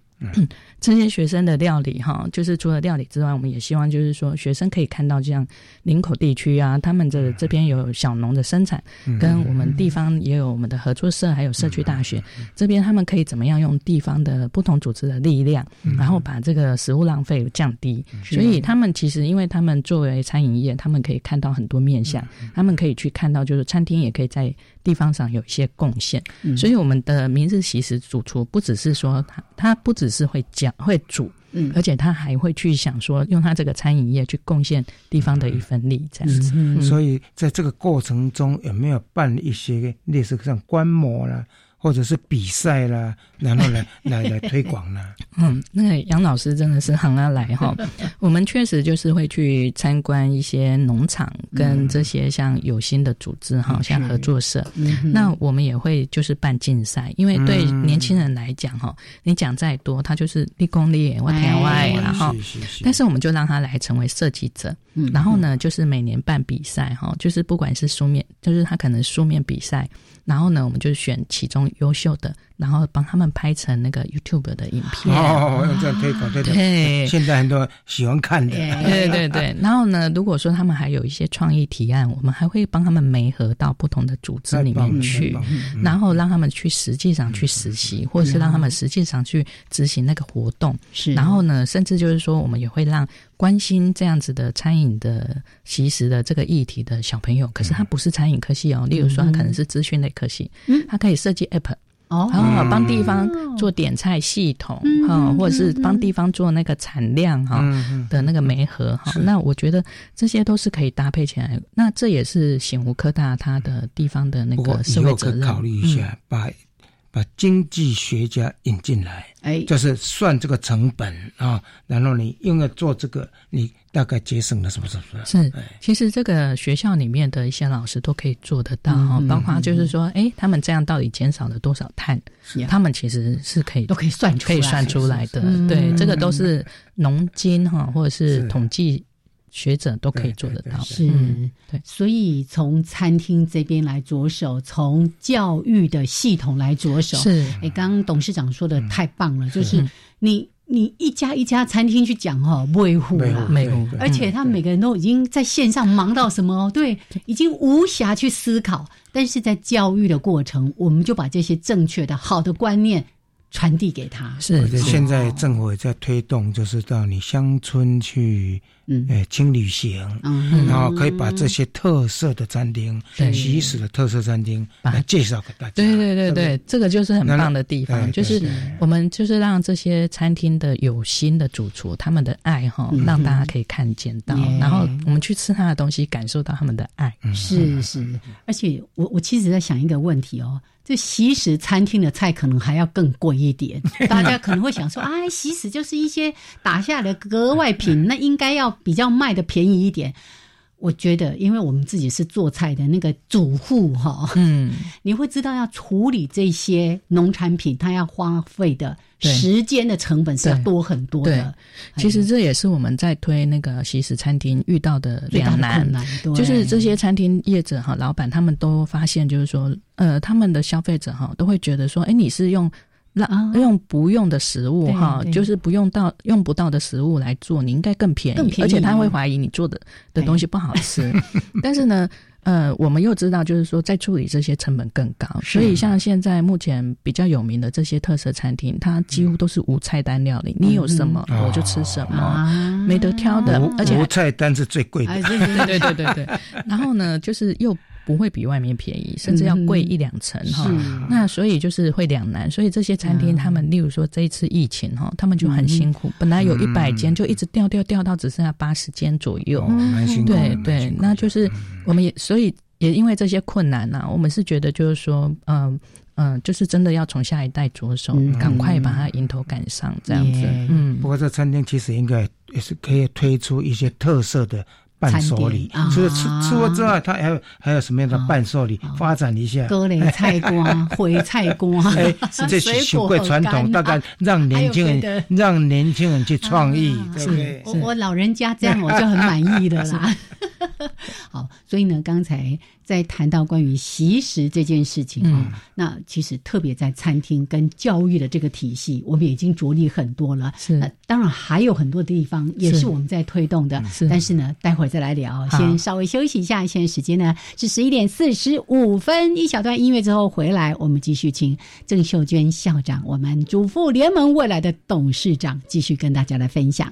这些学生的料理哈，就是除了料理之外，我们也希望就是说，学生可以看到这样林口地区啊，他们的这边有小农的生产，跟我们地方也有我们的合作社，还有社区大学。这边，他们可以怎么样用地方的不同组织的力量，然后把这个食物浪费降低。所以他们其实，因为他们作为餐饮业，他们可以看到很多面向，他们可以去看到，就是餐厅也可以在地方上有一些贡献。所以我们的明日其实主厨不只是说他，他不只是会讲。会煮，嗯，而且他还会去想说，用他这个餐饮业去贡献地方的一份力，这样子。所以在这个过程中，有没有办一些类似像观摩啦？或者是比赛啦，然后来 来来推广啦？嗯，那个杨老师真的是很爱来哈。我们确实就是会去参观一些农场，跟这些像有心的组织哈，像合作社。那我们也会就是办竞赛，因为对年轻人来讲哈，你讲再多，他就是立功立我天外，然后，但是我们就让他来成为设计者。然后呢，就是每年办比赛哈，就是不管是书面，就是他可能书面比赛。然后呢，我们就选其中优秀的。然后帮他们拍成那个 YouTube 的影片哦，用这样推广对对。现在很多喜欢看的，对对对。然后呢，如果说他们还有一些创意提案，我们还会帮他们媒合到不同的组织里面去，然后让他们去实际上去实习，或者是让他们实际上去执行那个活动。是。然后呢，甚至就是说，我们也会让关心这样子的餐饮的其实的这个议题的小朋友，可是他不是餐饮科系哦，例如说他可能是资讯类科系，嗯，他可以设计 App。哦，帮地方做点菜系统哈，或者是帮地方做那个产量哈的那个煤核哈，那我觉得这些都是可以搭配起来。那这也是醒湖科大它的地方的那个社会责任。考虑一下，把把经济学家引进来，哎，就是算这个成本啊，然后你因为做这个你。大概节省了什么？是不是？是，其实这个学校里面的一些老师都可以做得到哈，包括就是说，哎，他们这样到底减少了多少碳？他们其实是可以都可以算可以算出来的。对，这个都是农经哈，或者是统计学者都可以做得到。是，对。所以从餐厅这边来着手，从教育的系统来着手。是，哎，刚刚董事长说的太棒了，就是你。你一家一家餐厅去讲哈，维护了，维护，而且他们每个人都已经在线上忙到什么？对，已经无暇去思考。但是在教育的过程，我们就把这些正确的、好的观念传递给他。是，现在政府也在推动，就是到你乡村去。嗯，哎，轻旅行，嗯，然后可以把这些特色的餐厅，习史的特色餐厅，来介绍给大家。对对对对，这个就是很棒的地方，就是我们就是让这些餐厅的有心的主厨，他们的爱哈，让大家可以看见到，然后我们去吃他的东西，感受到他们的爱。是是，而且我我其实在想一个问题哦。这西食餐厅的菜可能还要更贵一点，大家可能会想说，啊，西食就是一些打下的格外品，那应该要比较卖的便宜一点。我觉得，因为我们自己是做菜的那个主妇哈，嗯，你会知道要处理这些农产品，它要花费的时间的成本是要多很多的。其实这也是我们在推那个西式餐厅遇到的两难，就是这些餐厅业者哈，老板他们都发现，就是说，呃，他们的消费者哈都会觉得说，哎，你是用。那用不用的食物哈，就是不用到用不到的食物来做，你应该更便宜，而且他会怀疑你做的的东西不好吃。但是呢，呃，我们又知道，就是说在处理这些成本更高，所以像现在目前比较有名的这些特色餐厅，它几乎都是无菜单料理，你有什么我就吃什么，没得挑的，而且无菜单是最贵的。对对对对对对。然后呢，就是又。不会比外面便宜，甚至要贵一两成哈。那所以就是会两难，所以这些餐厅他们，例如说这一次疫情哈，他们就很辛苦。本来有一百间，就一直掉掉掉到只剩下八十间左右。对对，那就是我们也所以也因为这些困难呢，我们是觉得就是说，嗯。嗯，就是真的要从下一代着手，赶快把它迎头赶上，这样子。嗯，不过这餐厅其实应该也是可以推出一些特色的。伴手礼，除了吃吃过之外，他还有还有什么样的伴手礼？发展一下，格雷菜瓜、回菜瓜，哎，这是学会传统，大概让年轻人让年轻人去创意？我我老人家这样我就很满意的啦。好，所以呢，刚才。在谈到关于习食这件事情啊，那其实特别在餐厅跟教育的这个体系，我们已经着力很多了。是，当然还有很多地方也是我们在推动的。是，但是呢，待会儿再来聊，先稍微休息一下。现在时间呢是十一点四十五分，一小段音乐之后回来，我们继续请郑秀娟校长，我们主妇联盟未来的董事长，继续跟大家来分享。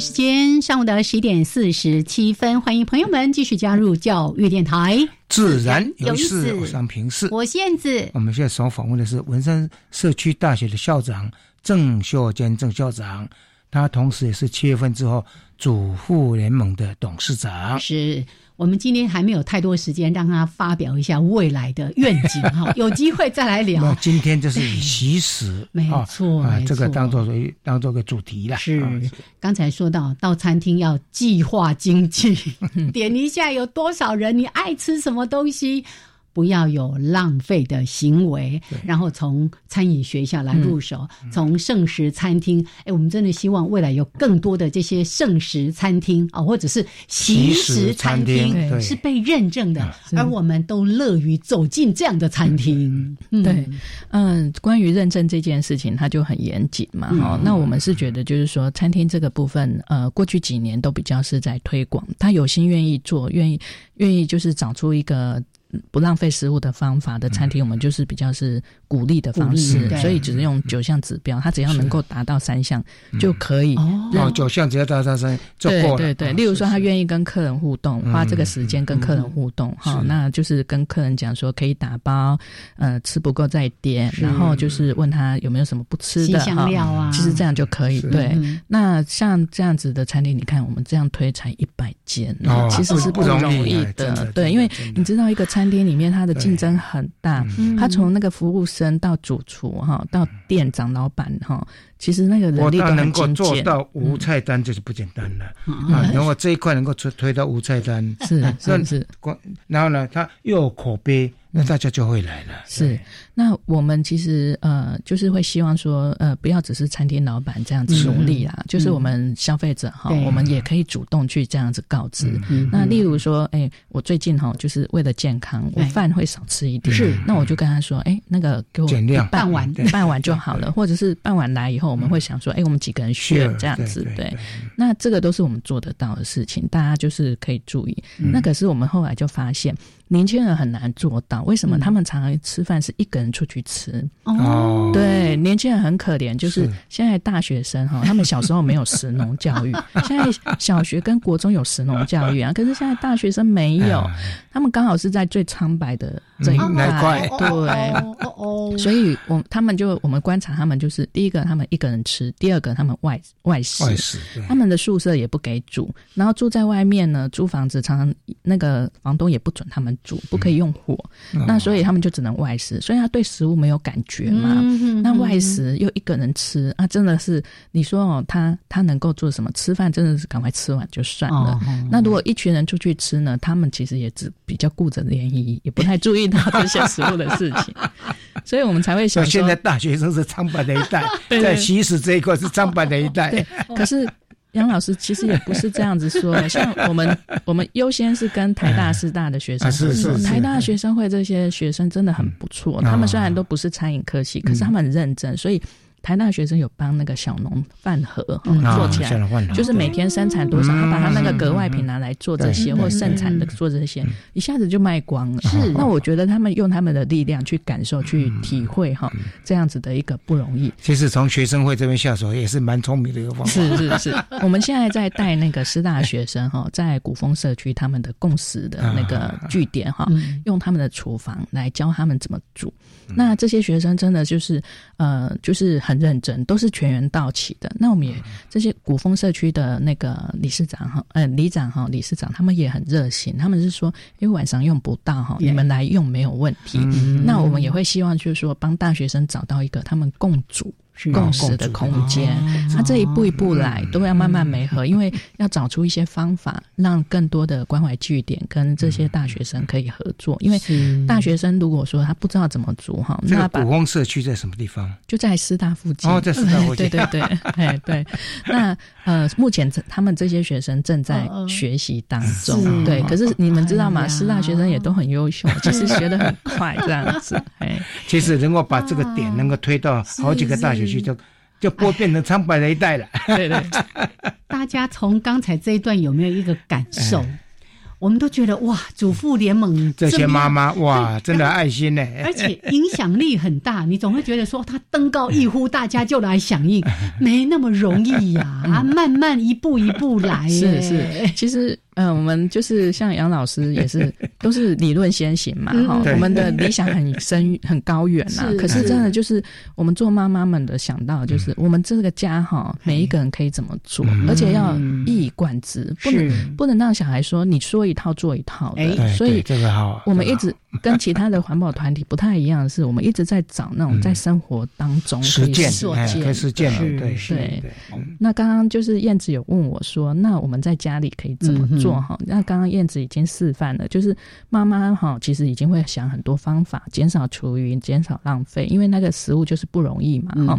时间上午的十一点四十七分，欢迎朋友们继续加入教育电台，自然有意思。我上平视，我燕子。我们现在所访问的是文山社区大学的校长郑秀娟郑校长，他同时也是七月份之后主妇联盟的董事长。是。我们今天还没有太多时间让他发表一下未来的愿景哈，有机会再来聊。今天就是以习食，没错，这个当做为当做个主题了。是，刚才说到到餐厅要计划经济，点一下有多少人，你爱吃什么东西。不要有浪费的行为，然后从餐饮学校来入手，从盛食餐厅。哎，我们真的希望未来有更多的这些盛食餐厅啊，或者是习食餐厅是被认证的，而我们都乐于走进这样的餐厅。对，嗯，关于认证这件事情，它就很严谨嘛。哈，那我们是觉得，就是说，餐厅这个部分，呃，过去几年都比较是在推广，他有心愿意做，愿意愿意就是找出一个。不浪费食物的方法的餐厅，我们就是比较是鼓励的方式，所以只是用九项指标，它只要能够达到三项就可以。哦，九项只要达到三就够了。对对对，例如说他愿意跟客人互动，花这个时间跟客人互动，哈，那就是跟客人讲说可以打包，呃，吃不够再点，然后就是问他有没有什么不吃的哈，其实这样就可以。对，那像这样子的餐厅，你看我们这样推才一百间，其实是不容易的。对，因为你知道一个餐。餐厅里面，它的竞争很大。他从那个服务生到主厨哈，到店长、老板哈，其实那个人力都能够做到无菜单，就是不简单了啊！如果这一块能够推推到无菜单，是是是，然后呢，他又有口碑。那大家就会来了。是，那我们其实呃，就是会希望说，呃，不要只是餐厅老板这样子努力啦，就是我们消费者哈，我们也可以主动去这样子告知。那例如说，哎，我最近哈，就是为了健康，我饭会少吃一点，是，那我就跟他说，哎，那个给我半碗，半碗就好了，或者是半碗来以后，我们会想说，哎，我们几个人选这样子，对。那这个都是我们做得到的事情，大家就是可以注意。那可是我们后来就发现。年轻人很难做到，为什么？他们常常吃饭是一个人出去吃。哦，对，年轻人很可怜，就是现在大学生哈，他们小时候没有食农教育，现在小学跟国中有食农教育啊，可是现在大学生没有，他们刚好是在最苍白的这一块，对，哦哦，所以我他们就我们观察他们，就是第一个他们一个人吃，第二个他们外外食，外食，他们的宿舍也不给煮，然后住在外面呢，租房子常常那个房东也不准他们。煮不可以用火，那所以他们就只能外食，所以他对食物没有感觉嘛。那外食又一个人吃啊，真的是你说哦，他他能够做什么？吃饭真的是赶快吃完就算了。那如果一群人出去吃呢？他们其实也只比较顾着联谊，也不太注意到这些食物的事情，所以我们才会想。现在大学生是苍白的一代，在习食这一块是苍白的一代。对，可是。杨老师其实也不是这样子说，像我们我们优先是跟台大师大的学生是是，台大学生会这些学生真的很不错，他们虽然都不是餐饮科系，可是他们很认真，所以。台大学生有帮那个小农饭盒做起来，就是每天生产多少，他把他那个格外品拿来做这些，或盛产的做这些，一下子就卖光了。是，那我觉得他们用他们的力量去感受、去体会哈，这样子的一个不容易。其实从学生会这边下手也是蛮聪明的一个方法。是是是，我们现在在带那个师大学生哈，在古风社区他们的共识的那个据点哈，用他们的厨房来教他们怎么煮。那这些学生真的就是呃，就是很认真，都是全员到齐的。那我们也这些古风社区的那个理事长哈，呃，里长哈，理事长他们也很热心，他们是说，因为晚上用不到哈，你们来用没有问题。那我们也会希望就是说，帮大学生找到一个他们共煮。共识的空间，他这一步一步来，都要慢慢磨合，因为要找出一些方法，让更多的关怀据点跟这些大学生可以合作。因为大学生如果说他不知道怎么做哈，那古风社区在什么地方？就在师大附近。哦，在师大附近。对对对，哎对。那呃，目前他们这些学生正在学习当中。对，可是你们知道吗？师大学生也都很优秀，其实学的很快，这样子。哎，其实能够把这个点能够推到好几个大学。就就播变成苍白的一代了。对对，大家从刚才这一段有没有一个感受？我们都觉得哇，祖父联盟这些妈妈哇，真的爱心呢，而且影响力很大。你总会觉得说他登高一呼，大家就来响应，没那么容易呀，啊，慢慢一步一步来。是是，其实。嗯，我们就是像杨老师也是，都是理论先行嘛，哈。我们的理想很深很高远呐，可是真的就是我们做妈妈们的想到，就是我们这个家哈，每一个人可以怎么做，而且要一以贯之，不能不能让小孩说你说一套做一套的。所以这个好，我们一直 跟其他的环保团体不太一样的是，我们一直在找那种在生活当中实践、可以实践的，对对。那刚刚就是燕子有问我说，那我们在家里可以怎么做？哈，那刚刚燕子已经示范了，就是妈妈哈，其实已经会想很多方法减少厨余、减少浪费，因为那个食物就是不容易嘛，哈。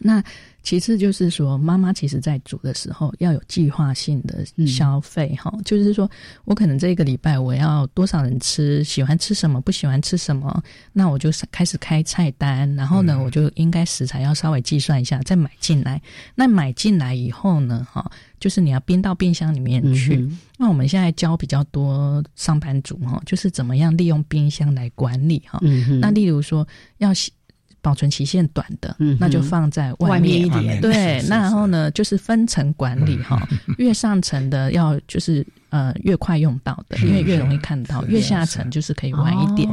那其次就是说，妈妈其实在煮的时候要有计划性的消费哈，就是说我可能这个礼拜我要多少人吃，喜欢吃什么，不喜欢吃什么，那我就开始开菜单，然后呢，我就应该食材要稍微计算一下，再买进来。那买进来以后呢，哈，就是你要冰到冰箱里面去。那我们现在教比较多上班族哈，就是怎么样利用冰箱来管理哈。那例如说要。保存期限短的，那就放在外面。一点。对，那然后呢，就是分层管理哈，越上层的要就是呃越快用到的，因为越容易看到；越下层就是可以晚一点。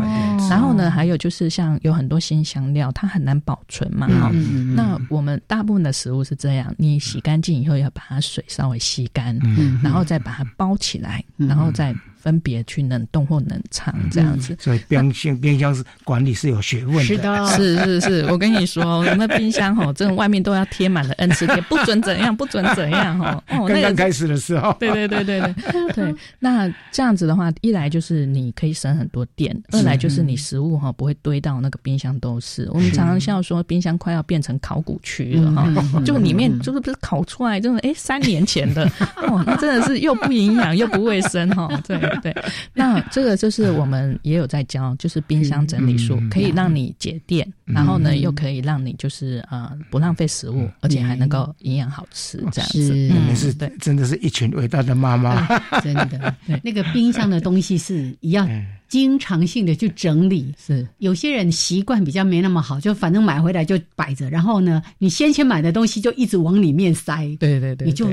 然后呢，还有就是像有很多新香料，它很难保存嘛哈。那我们大部分的食物是这样，你洗干净以后要把它水稍微吸干，然后再把它包起来，然后再。分别去冷冻或冷藏这样子，所以冰箱冰箱是管理是有学问的。是的，是是是，我跟你说，我们冰箱哈，这外面都要贴满了 N 次贴，不准怎样，不准怎样哈。哦，刚刚开始的时候，对对对对对对。那这样子的话，一来就是你可以省很多电，二来就是你食物哈不会堆到那个冰箱都是。我们常常笑说，冰箱快要变成考古区了哈，就里面就是不是烤出来，就是哎三年前的哦，那真的是又不营养又不卫生哈，对。对，那这个就是我们也有在教，就是冰箱整理术，可以让你节电，然后呢又可以让你就是呃不浪费食物，而且还能够营养好吃，这样子。嗯，是对，真的是一群伟大的妈妈，真的。那个冰箱的东西是一样。经常性的去整理。是有些人习惯比较没那么好，就反正买回来就摆着，然后呢，你先前买的东西就一直往里面塞。对对对，你就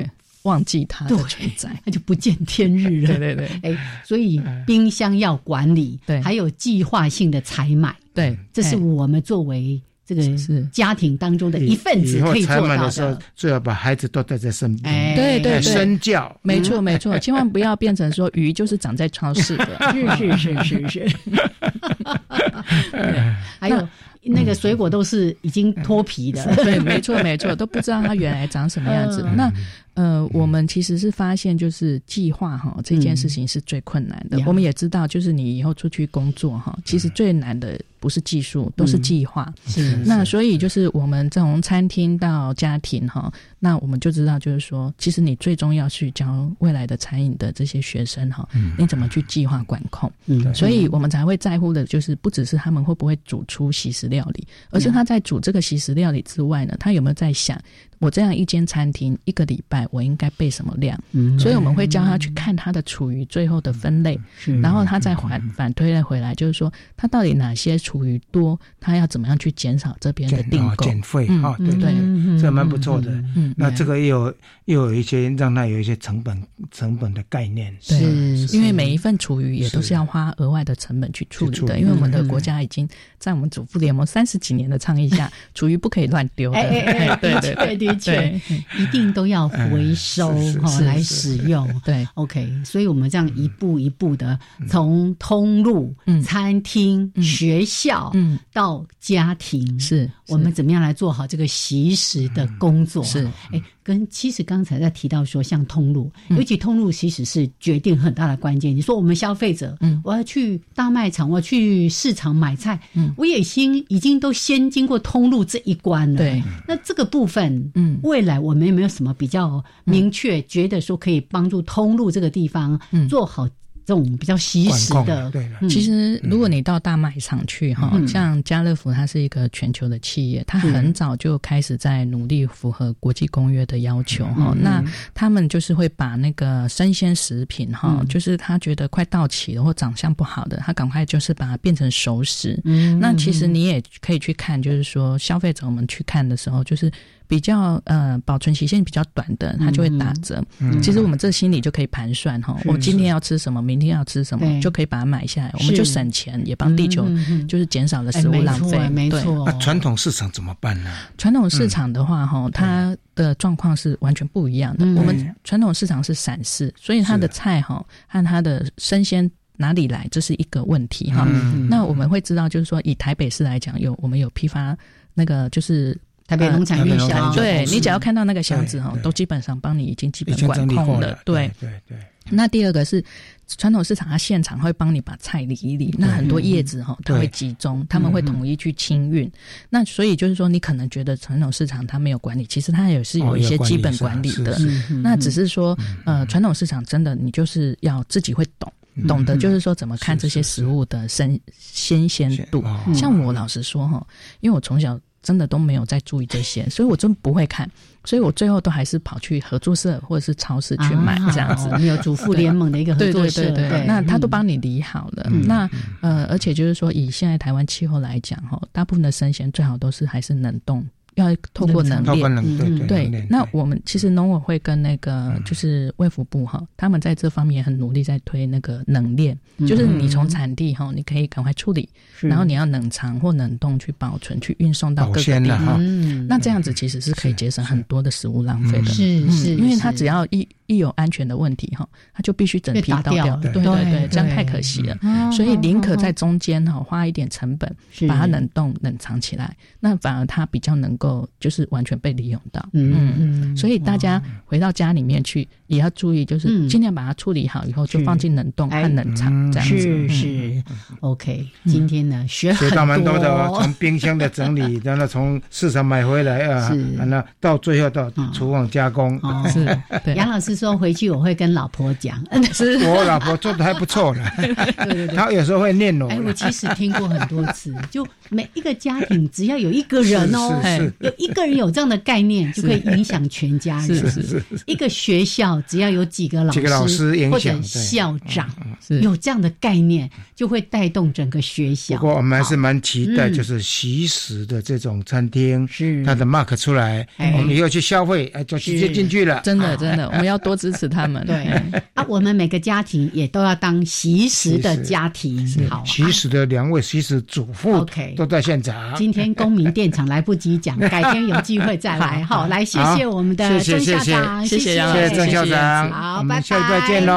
忘记它的存在，那就不见天日了。对对对，哎，所以冰箱要管理，对，还有计划性的采买，对，这是我们作为这个是家庭当中的一份子可以做到的。时候，最好把孩子都带在身边，哎，对对对，身教，没错没错，千万不要变成说鱼就是长在超市的，是是是是。是。还有。那个水果都是已经脱皮的，对，没错没错，都不知道它原来长什么样子。那呃，我们其实是发现，就是计划哈这件事情是最困难的。我们也知道，就是你以后出去工作哈，其实最难的不是技术，都是计划。是那所以就是我们从餐厅到家庭哈，那我们就知道，就是说，其实你最终要去教未来的餐饮的这些学生哈，你怎么去计划管控？嗯，所以我们才会在乎的，就是不只是他们会不会煮出西式料理，而是他在煮这个西式料理之外呢，他有没有在想？我这样一间餐厅，一个礼拜我应该备什么量？嗯，所以我们会教他去看他的厨余最后的分类，然后他再反反推了回来，就是说他到底哪些厨余多，他要怎么样去减少这边的订购减费啊？对对，这蛮不错的。嗯，那这个又有又有一些让他有一些成本成本的概念。对，因为每一份厨余也都是要花额外的成本去处理的，因为我们的国家已经在我们主妇联盟三十几年的倡议下，厨余不可以乱丢的。对对对对。一定都要回收哈来使用。对，OK，所以我们这样一步一步的从通路、餐厅、学校到家庭，是我们怎么样来做好这个习食的工作？是，哎。跟其实刚才在提到说，像通路，尤其通路其实是决定很大的关键。你说我们消费者，嗯，我要去大卖场，我要去市场买菜，嗯，我也先已经都先经过通路这一关了。对，那这个部分，嗯，未来我们有没有什么比较明确，觉得说可以帮助通路这个地方做好？这种比较稀实的，对其实如果你到大卖场去哈，像家乐福，它是一个全球的企业，它很早就开始在努力符合国际公约的要求哈。那他们就是会把那个生鲜食品哈，就是他觉得快到期了或长相不好的，他赶快就是把它变成熟食。那其实你也可以去看，就是说消费者我们去看的时候，就是。比较呃保存期限比较短的，它就会打折。其实我们这心里就可以盘算哈，我今天要吃什么，明天要吃什么，就可以把它买下来，我们就省钱，也帮地球就是减少了食物浪费。没错，那传统市场怎么办呢？传统市场的话哈，它的状况是完全不一样的。我们传统市场是散市，所以它的菜哈和它的生鲜哪里来，这是一个问题哈。那我们会知道，就是说以台北市来讲，有我们有批发那个就是。台北农产运销，对你只要看到那个箱子哈，都基本上帮你已经基本管控了。对对对。那第二个是传统市场，它现场会帮你把菜理一理。那很多叶子哈，它会集中，他们会统一去清运。那所以就是说，你可能觉得传统市场它没有管理，其实它也是有一些基本管理的。那只是说，呃，传统市场真的你就是要自己会懂，懂得就是说怎么看这些食物的生新鲜度。像我老实说哈，因为我从小。真的都没有在注意这些，所以我真不会看，所以我最后都还是跑去合作社或者是超市去买这样子。你有主妇联盟的一个合作社，对，那他都帮你理好了。那呃，而且就是说，以现在台湾气候来讲，哈，大部分的生鲜最好都是还是冷冻。要透过冷链，对，那我们其实农委会跟那个就是卫福部哈，他们在这方面也很努力，在推那个冷链，就是你从产地哈，你可以赶快处理，然后你要冷藏或冷冻去保存，去运送到各个地方。那这样子其实是可以节省很多的食物浪费的，是是，因为它只要一。一有安全的问题哈，它就必须整批倒掉，对对对，这样太可惜了。所以宁可在中间哈花一点成本，把它冷冻冷藏起来，那反而它比较能够就是完全被利用到。嗯嗯，所以大家回到家里面去也要注意，就是尽量把它处理好以后就放进冷冻和冷藏这样子。是是，OK。今天呢学学到蛮多的，从冰箱的整理，然后从市场买回来啊，完了到最后到厨房加工。是，杨老师。说回去我会跟老婆讲，是。我老婆做的还不错呢，对对对，她有时候会念我。哎，我其实听过很多次，就每一个家庭只要有一个人哦，有一个人有这样的概念，就可以影响全家人。是是是，一个学校只要有几个老师或者校长，有这样的概念，就会带动整个学校。不过我们还是蛮期待，就是习食的这种餐厅，是它的 mark 出来，我们以后去消费，哎，就直接进去了。真的，真的，我们要多支持他们。对啊，我们每个家庭也都要当习食的家庭。好，习食的两位习食主妇，OK，都在现场。今天公民电厂来不及讲，改天有机会再来。好，来谢谢我们的郑校长，谢谢谢谢郑校长，好，拜拜下一拜见喽。